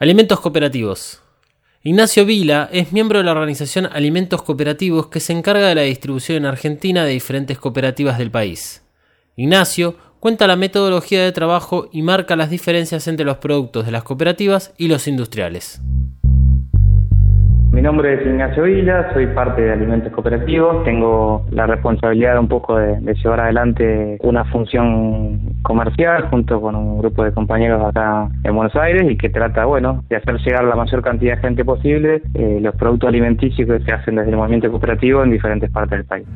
Alimentos cooperativos. Ignacio Vila es miembro de la organización Alimentos Cooperativos que se encarga de la distribución en Argentina de diferentes cooperativas del país. Ignacio cuenta la metodología de trabajo y marca las diferencias entre los productos de las cooperativas y los industriales. Mi nombre es Ignacio Vila, soy parte de Alimentos Cooperativos, tengo la responsabilidad un poco de, llevar adelante una función comercial junto con un grupo de compañeros acá en Buenos Aires y que trata, bueno, de hacer llegar la mayor cantidad de gente posible eh, los productos alimenticios que se hacen desde el movimiento cooperativo en diferentes partes del país.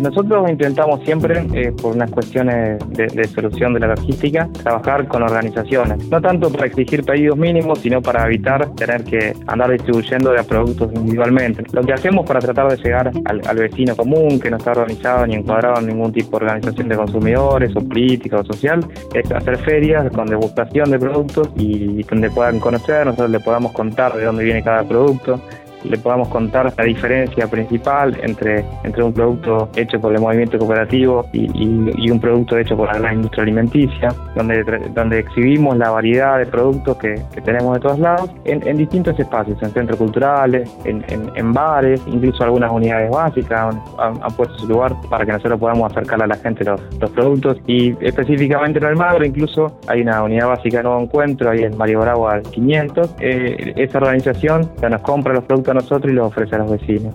Nosotros intentamos siempre, eh, por unas cuestiones de, solución de la logística, trabajar con organizaciones. No tanto para exigir pedidos mínimos, sino para evitar tener que andar distribuyendo de productos individualmente. Lo que hacemos para tratar de llegar al, vecino común, que no está organizado ni encuadrado en ningún tipo de organización de consumidores o política o social, es hacer ferias con degustación de productos y donde puedan conocer, nosotros le podamos contar de dónde viene cada producto, le podamos contar la diferencia principal entre, entre un producto hecho por el movimiento cooperativo y, un producto hecho por la gran industria alimenticia, donde, donde exhibimos la variedad de productos que, tenemos de todos lados en, distintos espacios, en centros culturales, en, bares, incluso algunas unidades básicas han, puesto su lugar para que nosotros podamos acercar a la gente los, productos y específicamente en Almagro incluso hay una unidad básica de nuevo encuentro ahí en Mario Bravo al 500. Eh, esa organización ya nos compra los productos a nosotros y los ofrece a los vecinos.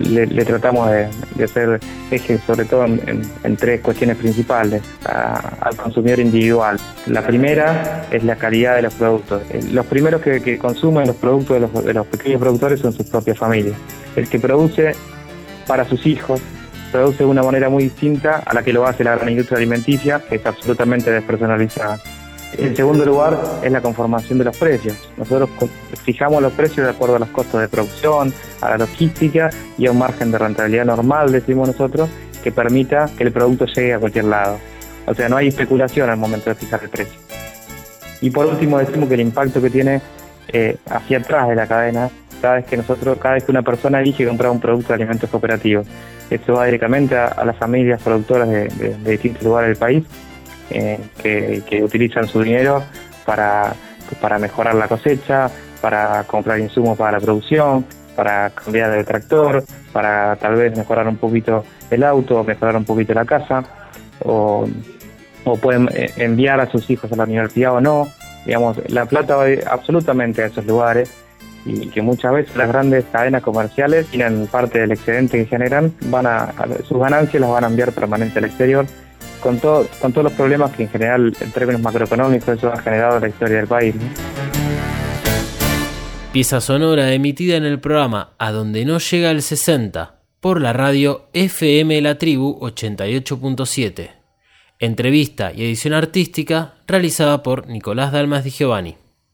Le, tratamos de, hacer ejes sobre todo en, tres cuestiones principales al consumidor individual. La primera es la calidad de los productos. Eh, los primeros que, consumen los productos de los, de los pequeños productores son sus propias familias. El que produce para sus hijos, produce de una manera muy distinta a la que lo hace la gran industria alimenticia, que es absolutamente despersonalizada. En segundo lugar es la conformación de los precios. Nosotros fijamos los precios de acuerdo a los costos de producción, a la logística y a un margen de rentabilidad normal, decimos nosotros, que permita que el producto llegue a cualquier lado. O sea, no hay especulación al momento de fijar el precio. Y por último decimos que el impacto que tiene eh, hacia atrás de la cadena, cada vez que nosotros, cada vez que una persona elige comprar un producto de alimentos cooperativos, eso va directamente a, las familias productoras de distintos lugares del país eh, que, utilizan su dinero para, para mejorar la cosecha, para comprar insumos para la producción, para cambiar de tractor, para tal vez mejorar un poquito el auto, mejorar un poquito la casa, o, o pueden eh, enviar a sus hijos a la universidad o no. Digamos, la plata va absolutamente a esos lugares y que muchas veces las grandes cadenas comerciales tienen parte del excedente que generan, van a, sus ganancias las van a enviar permanente al exterior con, todo, con todos los problemas que en general en términos macroeconómicos eso ha generado en la historia del país. Pieza sonora emitida en el programa A donde no llega el 60 por la radio FM La Tribu 88.7. Entrevista y edición artística realizada por Nicolás Dalmas Di Giovanni.